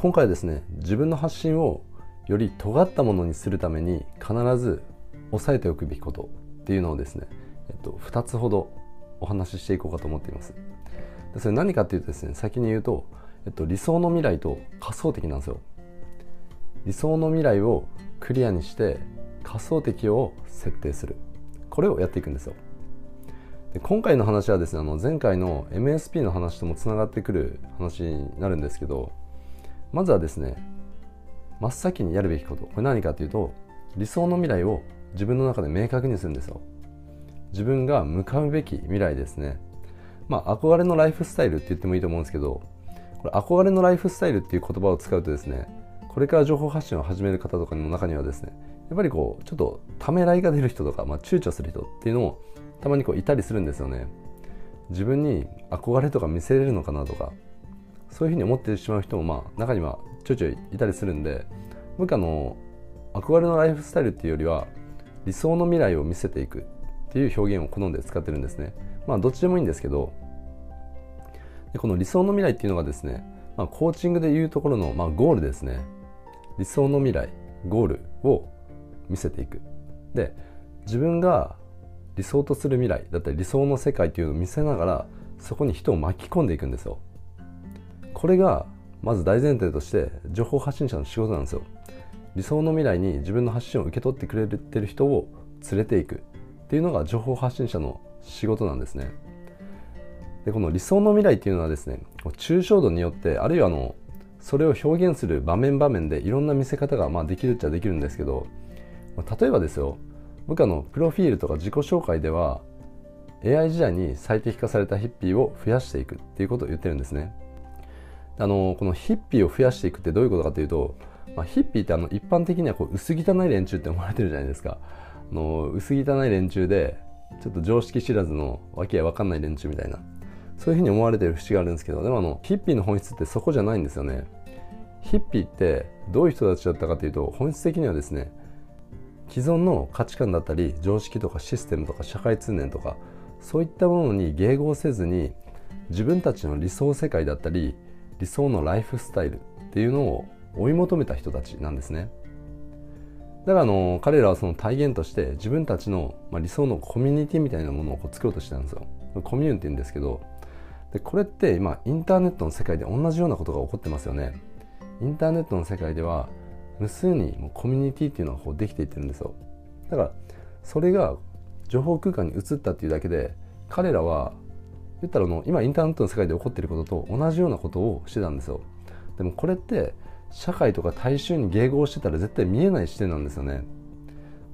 今回ですね自分の発信をより尖ったものにするために必ず押さえておくべきことっていうのをですね、えっと、2つほどお話ししていこうかと思っています。それ何かっていうとですね先に言うと、えっと、理想の未来と仮想的なんですよ。理想の未来をクリアにして仮想的を設定する。これをやっていくんですよ。で今回の話はですねあの前回の MSP の話ともつながってくる話になるんですけどまずはですね真っ先にやるべきこと。これ何かというと理想の未来を自分の中で明確にするんですよ。自分が向かうべき未来ですね。まあ憧れのライフスタイルって言ってもいいと思うんですけどこれ憧れのライフスタイルっていう言葉を使うとですねこれから情報発信を始める方とかの中にはですねやっぱりこうちょっとためらいが出る人とか、まあ、躊躇する人っていうのもたまにこういたりするんですよね。自分に憧れとか見せれるのかなとかそういうふうに思ってしまう人もまあ中にはちょいちょいいたりするんで僕あの憧れのライフスタイルっていうよりは理想の未来を見せていくっていう表現を好んで使ってるんですね。まあどっちでもいいんですけどでこの理想の未来っていうのがですね、まあ、コーチングでいうところの、まあ、ゴールですね。理想の未来ゴールを見せていく。で自分が理想とする未来だったり理想の世界っていうのを見せながらそこに人を巻き込んでいくんですよ。これがまず大前提として情報発信者の仕事なんですよ。理想の未来に自分の発信を受け取ってくれてる人を連れていくっていうのが情報発信者の仕事なんですね。でこの理想の未来っていうのはですね抽象度によってあるいはあのそれを表現する場面場面でいろんな見せ方がまあできるっちゃできるんですけど例えばですよ僕あのプロフィールとか自己紹介では AI 時代に最適化されたヒッピーを増やしていくっていうことを言ってるんですね。あのこのヒッピーを増やしていくってどういうことかというと、まあ、ヒッピーってあの一般的にはこう薄汚い連中って思われてるじゃないですか。あの薄汚い連中でちょっと常識知らずのわけや分かんない連中みたいな。そういうふうに思われてる節があるんですけどでもあのヒッピーの本質ってそこじゃないんですよね。ヒッピーってどういう人たちだったかというと本質的にはですね既存の価値観だったり常識とかシステムとか社会通念とかそういったものに迎合せずに自分たちの理想世界だったり理想のライフスタイルっていうのを追い求めた人たちなんですね。だからあの彼らはその体現として自分たちの、まあ、理想のコミュニティみたいなものをこう作ろうとしてたんですよ。コミュニティって言うんですけどでこれって今インターネットの世界で同じようなことが起こってますよね。インターネットの世界では無数にもうコミュニティっていうのがこうできていってるんですよ。だからそれが情報空間に移ったっていうだけで彼らは言ったらの今インターネットの世界で起こっていることと同じようなことをしてたんですよ。でもこれって社会とか大衆に迎合してたら絶対見えない視点なんですよね。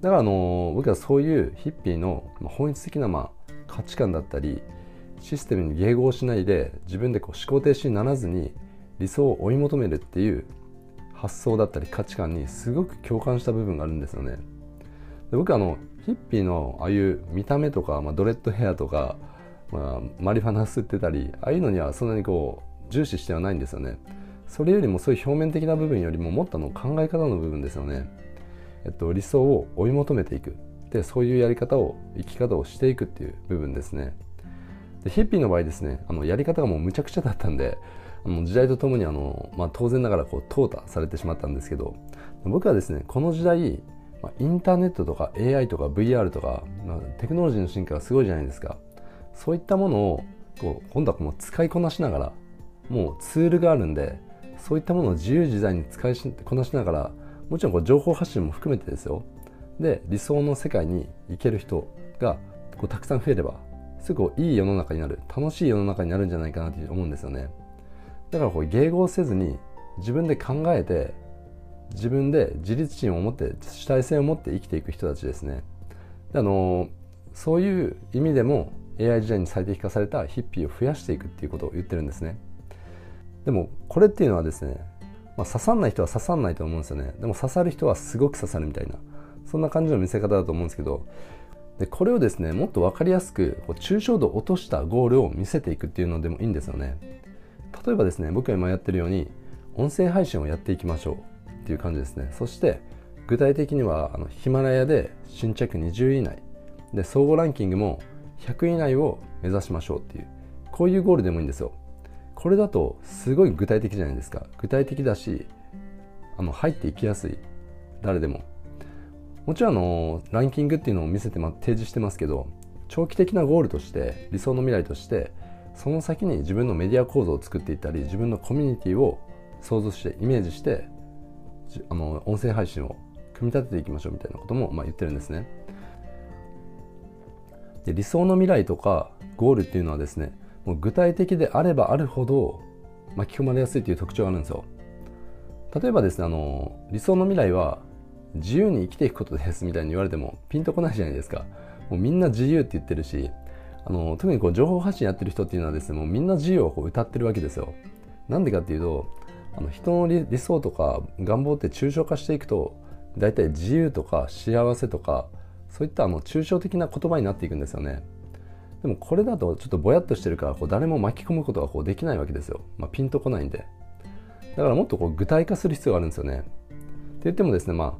だからあの僕はそういうヒッピーの本質的なまあ価値観だったりシステムに迎合しないで自分でこう思考停止にならずに理想を追い求めるっていう発想だったり価値観にすごく共感した部分があるんですよね。で僕あのヒッピーのああいう見た目とか、まあ、ドレッドヘアとか、まあ、マリファナ吸ってたりああいうのにはそんなにこう重視してはないんですよね。それよりもそういう表面的な部分よりももっとの考え方の部分ですよね、えっと、理想を追い求めていく。でそういうやり方を生き方をしていくっていう部分ですね。でヒッピーの場合ですねあのやり方がもうむちゃくちゃだったんであの時代とともにあの、まあ、当然ながらこう淘汰されてしまったんですけど僕はですねこの時代、インターネットとか AI とか VR とか、まあ、テクノロジーの進化がすごいじゃないですか。そういったものをこう今度はもう使いこなしながらもうツールがあるんでそういったものを自由自在に使いこなしながらもちろんこう情報発信も含めてですよ。で理想の世界に行ける人がこうたくさん増えればすごくいい世の中になる楽しい世の中になるんじゃないかなと思うんですよね。だからこう迎合せずに自分で考えて自分で自立心を持って主体性を持って生きていく人たちですね。あのそういう意味でも AI 時代に最適化されたヒッピーを増やしていくっていうことを言ってるんですね。でもこれっていうのはですね、まあ、刺さんない人は刺さんないと思うんですよね。でも刺さる人はすごく刺さるみたいなそんな感じの見せ方だと思うんですけどでこれをですねもっと分かりやすくこう抽象度を落としたゴールを見せていくっていうのでもいいんですよね。例えばですね僕が今やってるように音声配信をやっていきましょうっていう感じですね。そして具体的にはあのヒマラヤで新着20位以内。で総合ランキングも100位以内を目指しましょうっていうこういうゴールでもいいんですよ。これだとすごい具体的じゃないですか。具体的だしあの入っていきやすい。誰でも。もちろんあのランキングっていうのを見せて、提示してますけど長期的なゴールとして理想の未来としてその先に自分のメディア構造を作っていったり自分のコミュニティを想像してイメージしてあの音声配信を組み立てていきましょうみたいなことも、まあ、言ってるんですね。で理想の未来とかゴールっていうのはですねもう具体的であればあるほど巻き込まれやすいという特徴があるんですよ。例えばですねあの理想の未来は自由に生きていくことですみたいに言われてもピンとこないじゃないですか。もうみんな自由って言ってるしあの特にこう情報発信やってる人っていうのはですねもうみんな自由をこう歌ってるわけですよ。なんでかっていうとあの人の理想とか願望って抽象化していくと大体自由とか幸せとかそういったあの抽象的な言葉になっていくんですよね。でもこれだとちょっとぼやっとしてるからこう誰も巻き込むことがこうできないわけですよ、まあ、ピンとこないんで。だからもっとこう具体化する必要があるんですよね。って言ってもですねまあ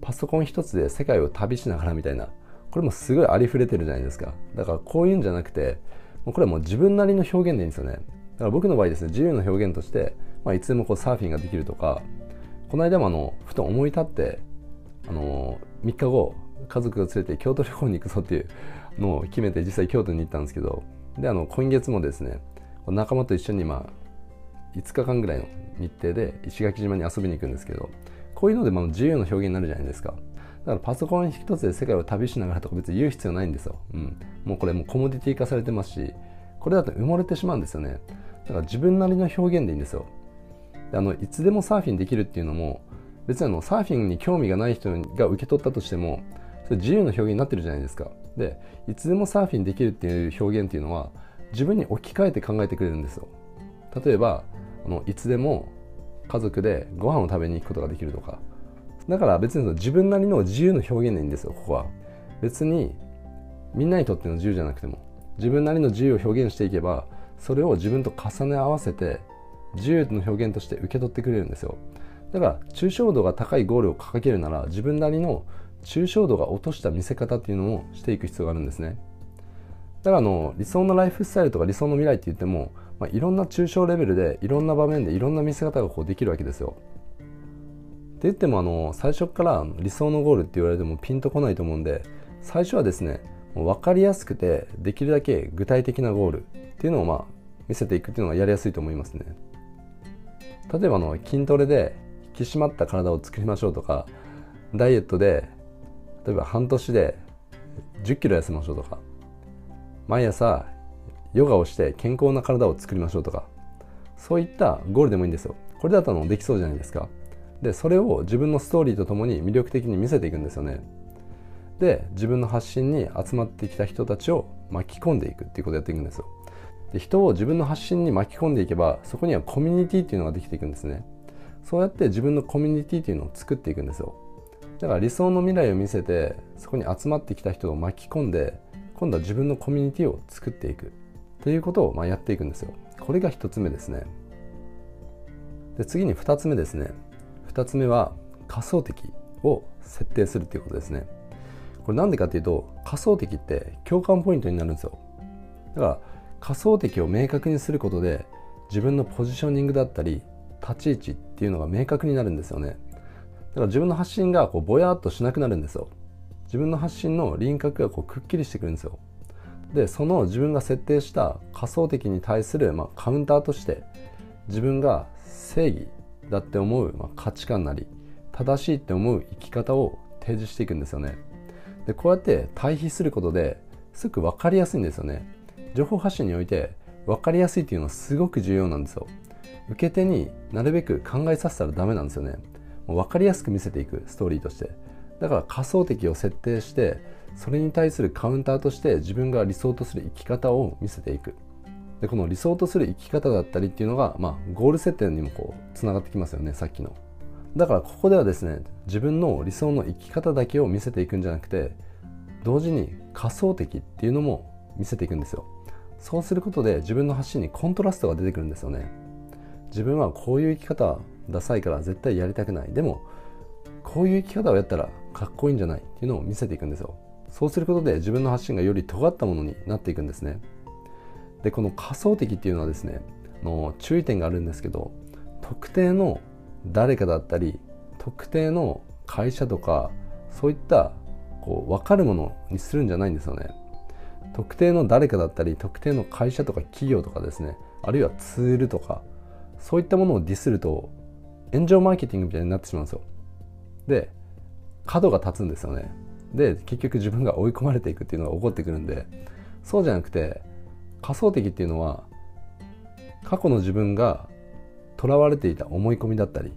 パソコン一つで世界を旅しながらみたいな。これもすごいありふれてるじゃないですか。だからこういうんじゃなくてもうこれはもう自分なりの表現でいいんですよね。だから僕の場合ですね自由の表現として、まあ、いつでもこうサーフィンができるとかこの間もあのふと思い立ってあの3日後家族が連れて京都旅行に行くぞっていうのを決めて実際京都に行ったんですけどであの今月もですね仲間と一緒にまあ5日間ぐらいの日程で石垣島に遊びに行くんですけどこういうのでまあ自由の表現になるじゃないですかだからパソコン一つで世界を旅しながらとか別に言う必要ないんですよ。うん。もうこれもうコモディティ化されてますし、これだと埋もれてしまうんですよね。だから自分なりの表現でいいんですよ。あのいつでもサーフィンできるっていうのも別にあのサーフィンに興味がない人が受け取ったとしてもそれ自由の表現になってるじゃないですか。でいつでもサーフィンできるっていう表現っていうのは自分に置き換えて考えてくれるんですよ。例えばあのいつでも家族でご飯を食べに行くことができるとかだから別に自分なりの自由の表現でいいんですよここは別にみんなにとっての自由じゃなくても自分なりの自由を表現していけばそれを自分と重ね合わせて自由の表現として受け取ってくれるんですよだから抽象度が高いゴールを掲げるなら自分なりの抽象度が落とした見せ方っていうのもしていく必要があるんですね。だからあの理想のライフスタイルとか理想の未来って言っても、まあ、いろんな抽象レベルでいろんな場面でいろんな見せ方がこうできるわけですよ。って言ってもあの最初から理想のゴールって言われてもピンとこないと思うんで最初はですねもう分かりやすくてできるだけ具体的なゴールっていうのをまあ見せていくっていうのがやりやすいと思いますね。例えばの筋トレで引き締まった体を作りましょうとかダイエットで例えば半年で1 0キロ痩せましょうとか毎朝ヨガをして健康な体を作りましょうとかそういったゴールでもいいんですよ。これだとのできそうじゃないですか。でそれを自分のストーリーとともに魅力的に見せていくんですよね。で自分の発信に集まってきた人たちを巻き込んでいくっていうことをやっていくんですよ。で人を自分の発信に巻き込んでいけばそこにはコミュニティっていうのができていくんですね。そうやって自分のコミュニティっていうのを作っていくんですよ。だから理想の未来を見せてそこに集まってきた人を巻き込んで今度は自分のコミュニティを作っていくということをまやっていくんですよ。これが1つ目ですね。で次に2つ目ですね。2つ目は仮想敵を設定するっていうことですね。これなんでかっていうと仮想敵って共感ポイントになるんですよ。だから仮想敵を明確にすることで自分のポジショニングだったり立ち位置っていうのが明確になるんですよね。だから自分の発信がこうぼやっとしなくなるんですよ。自分の発信の輪郭がこうくっきりしてくるんですよ。でその自分が設定した仮想敵に対する、まあ、カウンターとして自分が正義だって思う、まあ、価値観なり正しいって思う生き方を提示していくんですよね。でこうやって対比することですごく分かりやすいんですよね。情報発信において分かりやすいっていうのはすごく重要なんですよ。受け手になるべく考えさせたらダメなんですよね。分かりやすく見せていくストーリーとして。だから仮想敵を設定してそれに対するカウンターとして自分が理想とする生き方を見せていく。でこの理想とする生き方だったりっていうのが、まあ、ゴール設定にもこうつながってきますよねさっきの。だからここではですね自分の理想の生き方だけを見せていくんじゃなくて同時に仮想的っていうのも見せていくんですよ。そうすることで自分の発信にコントラストが出てくるんですよね。自分はこういう生き方ダサいから絶対やりたくない。でもこういう生き方をやったらかっこいいんじゃないっていうのを見せていくんですよ。そうすることで自分の発信がより尖ったものになっていくんですね。でこの仮想的っていうのはですねの注意点があるんですけど特定の誰かだったり特定の会社とかそういったこう分かるものにするんじゃないんですよね。特定の誰かだったり特定の会社とか企業とかですねあるいはツールとかそういったものをディスると炎上マーケティングみたいになってしまうんですよ。で角が立つんですよね。で結局自分が追い込まれていくっていうのが起こってくるんでそうじゃなくて仮想的っていうのは過去の自分がとらわれていた思い込みだったり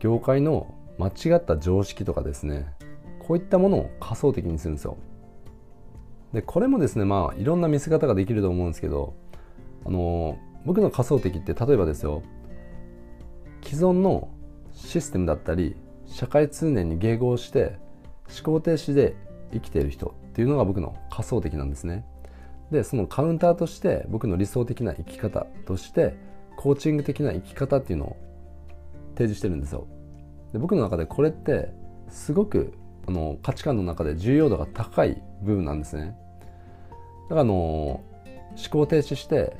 業界の間違った常識とかですねこういったものを仮想的にするんですよ。でこれもですねまあいろんな見せ方ができると思うんですけどあの僕の仮想的って例えばですよ既存のシステムだったり社会通念に迎合して思考停止で生きている人っていうのが僕の仮想的なんですね。でそのカウンターとして僕の理想的な生き方としてコーチング的な生き方っていうのを提示してるんですよ。で僕の中でこれってすごくあの価値観の中で重要度が高い部分なんですね。だからあの思考停止して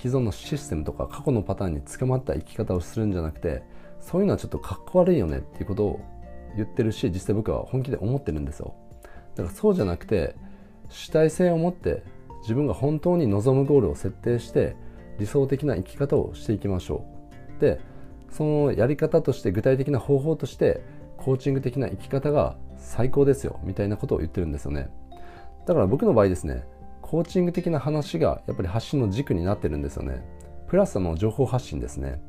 既存のシステムとか過去のパターンに捕まった生き方をするんじゃなくてそういうのはちょっとかっこ悪いよねっていうことを言ってるし実際僕は本気で思ってるんですよ。だからそうじゃなくて主体性を持って自分が本当に望むゴールを設定して理想的な生き方をしていきましょう。でそのやり方として具体的な方法としてコーチング的な生き方が最高ですよみたいなことを言ってるんですよね。だから僕の場合ですねコーチング的な話がやっぱり発信の軸になってるんですよね。プラスの情報発信ですね。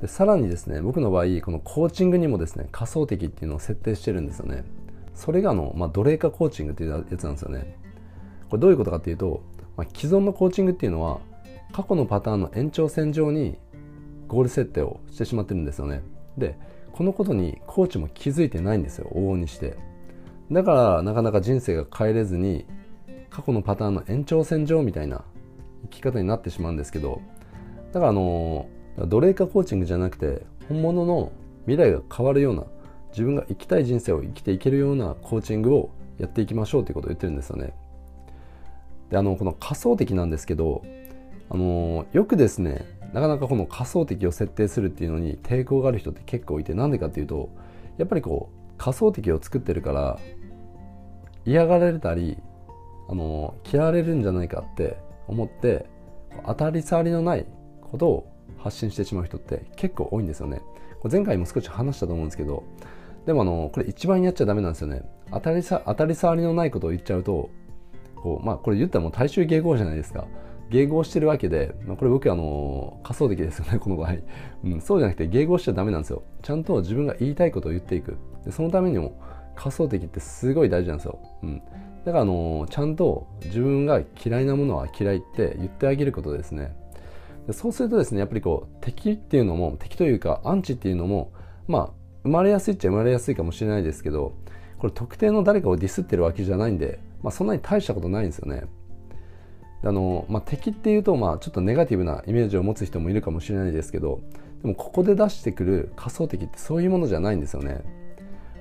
でさらにですね僕の場合このコーチングにもですね仮想的っていうのを設定してるんですよね。それがあの、まあ、奴隷化コーチングっていうやつなんですよね。これどういうことかっていうと、まあ、既存のコーチングっていうのは過去のパターンの延長線上にゴール設定をしてしまってるんですよね。でこのことにコーチも気づいてないんですよ。往々にして。だからなかなか人生が変えれずに過去のパターンの延長線上みたいな生き方になってしまうんですけどだからあの奴隷化コーチングじゃなくて本物の未来が変わるような自分が生きたい人生を生きていけるようなコーチングをやっていきましょうということを言ってるんですよね。であのこの仮想的なんですけどあのよくですねなかなかこの仮想的を設定するっていうのに抵抗がある人って結構いてなんでかっていうとやっぱりこう仮想的を作ってるから嫌がられたりあの嫌われるんじゃないかって思って当たり障りのないことを発信してしまう人って結構多いんですよね。前回も少し話したと思うんですけどでもあのこれ一番やっちゃダメなんですよね。当たりさ当たり障りのないことを言っちゃうとこうまあこれ言ったらもう大衆迎合じゃないですか。迎合してるわけで、まあ、これ僕あの仮想的ですよねこの場合、うん、そうじゃなくて迎合しちゃダメなんですよ。ちゃんと自分が言いたいことを言っていく。でそのためにも仮想的ってすごい大事なんですよ、うん、だからあのちゃんと自分が嫌いなものは嫌いって言ってあげることですね。でそうするとですねやっぱりこう敵っていうのも敵というかアンチっていうのもまあ生まれやすいっちゃ生まれやすいかもしれないですけどこれ特定の誰かをディスってるわけじゃないんで、まあ、そんなに大したことないんですよね。あの、まあ、敵っていうと、まあ、ちょっとネガティブなイメージを持つ人もいるかもしれないですけどでもここで出してくる仮想敵ってそういうものじゃないんですよね。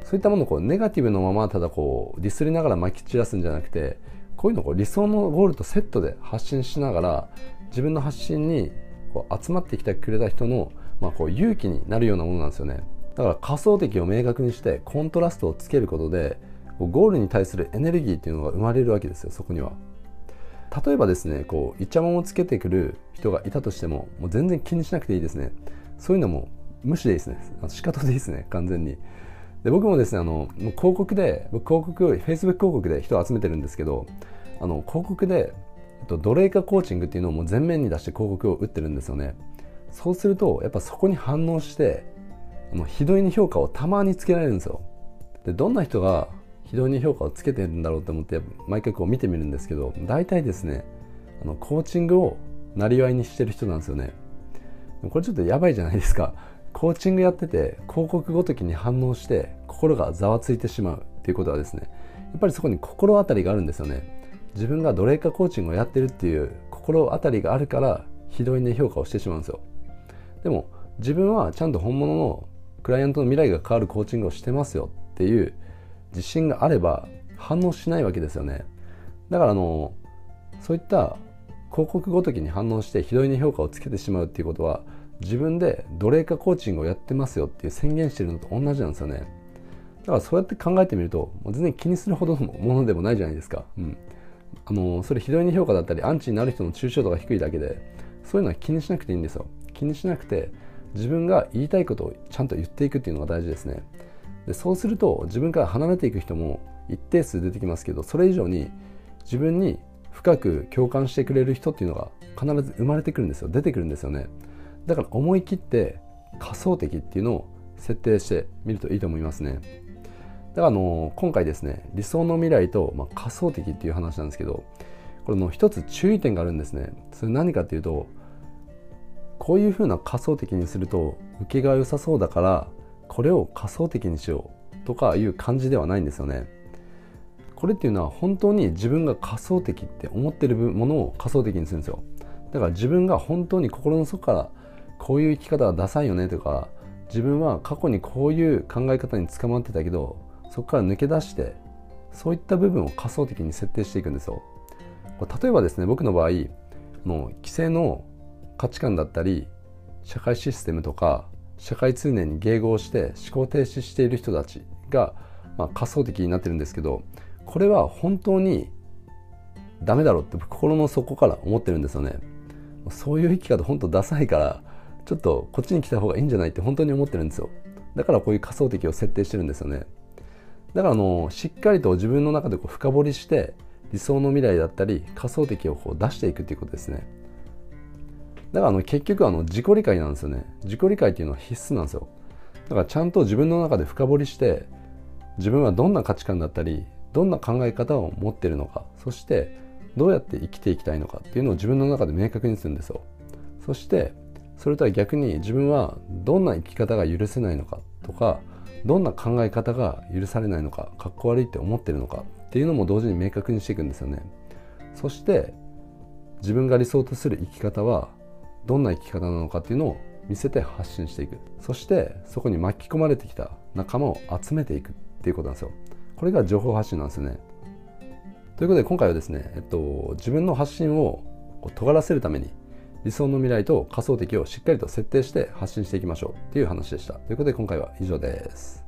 そういったものをこうネガティブのままただこうディスりながら撒き散らすんじゃなくてこういうのをこう理想のゴールとセットで発信しながら自分の発信にこう集まってきてくれた人の、まあ、こう勇気になるようなものなんですよね。だから仮想敵を明確にしてコントラストをつけることでゴールに対するエネルギーっていうのが生まれるわけですよそこには。例えばですねこうイチャモンをつけてくる人がいたとしてももう全然気にしなくていいですね。そういうのも無視でいいですね。仕方でいいですね完全に。で僕もですねあの広告で僕広告 Facebook 広告で人を集めてるんですけどあの広告でえっと奴隷化コーチングっていうのをもう前面に出して広告を打ってるんですよね。そうするとやっぱそこに反応してあのひどいに評価をたまにつけられるんですよ。でどんな人が非常に評価をつけてるんだろうと思って毎回こう見てみるんですけど大体ですねあのコーチングをなりわいにしてる人なんですよね。これちょっとやばいじゃないですか。コーチングやってて広告ごときに反応して心がざわついてしまうっていうことはですねやっぱりそこに心当たりがあるんですよね。自分が奴隷化コーチングをやってるっていう心当たりがあるからひどいね評価をしてしまうんですよ。でも自分はちゃんと本物のクライアントの未来が変わるコーチングをしてますよっていう自信があれば反応しないわけですよね。だからあのそういった広告ごときに反応してひどいに評価をつけてしまうっていうことは自分で奴隷化コーチングをやってますよっていう宣言してるのと同じなんですよね。だからそうやって考えてみるともう全然気にするほどのものでもないじゃないですか、うん、あのそれひどいに評価だったりアンチになる人の抽象度が低いだけでそういうのは気にしなくていいんですよ。気にしなくて自分が言いたいことをちゃんと言っていくっていうのが大事ですね。でそうすると自分から離れていく人も一定数出てきますけどそれ以上に自分に深く共感してくれる人っていうのが必ず生まれてくるんですよ。出てくるんですよね。だから思い切って仮想的っていうのを設定してみるといいと思いますね。だからあの今回ですね理想の未来と、まあ、仮想的っていう話なんですけどこれの一つ注意点があるんですね。それ何かっていうとこういうふうな仮想的にすると受けが良さそうだからこれを仮想的にしようとかいう感じではないんですよね。これっていうのは本当に自分が仮想的って思ってるものを仮想的にするんですよ。だから自分が本当に心の底からこういう生き方はダサいよねとか自分は過去にこういう考え方に捕まってたけどそこから抜け出してそういった部分を仮想的に設定していくんですよ。例えばですね僕の場合の規制の価値観だったり社会システムとか社会通念に迎合して思考停止している人たちが、まあ、仮想的になってるんですけどこれは本当にダメだろうって心の底から思ってるんですよね。そういう生き方本当ダサいからちょっとこっちに来た方がいいんじゃないって本当に思ってるんですよ。だからこういう仮想敵を設定してるんですよね。だからあのしっかりと自分の中でこう深掘りして理想の未来だったり仮想敵をこう出していくっていうことですね。だからあの結局あの自己理解なんですよね。自己理解っていうのは必須なんですよ。だからちゃんと自分の中で深掘りして自分はどんな価値観だったりどんな考え方を持ってるのかそしてどうやって生きていきたいのかっていうのを自分の中で明確にするんですよ。そしてそれとは逆に自分はどんな生き方が許せないのかとかどんな考え方が許されないのかかっこ悪いって思ってるのかっていうのも同時に明確にしていくんですよね。そして自分が理想とする生き方はどんな生き方なのかっていうのを見せて発信していく。そしてそこに巻き込まれてきた仲間を集めていくっていうことなんですよ。これが情報発信なんですよね。ということで今回はですね、えっと、自分の発信を尖らせるために理想の未来と仮想敵をしっかりと設定して発信していきましょうっていう話でした。ということで今回は以上です。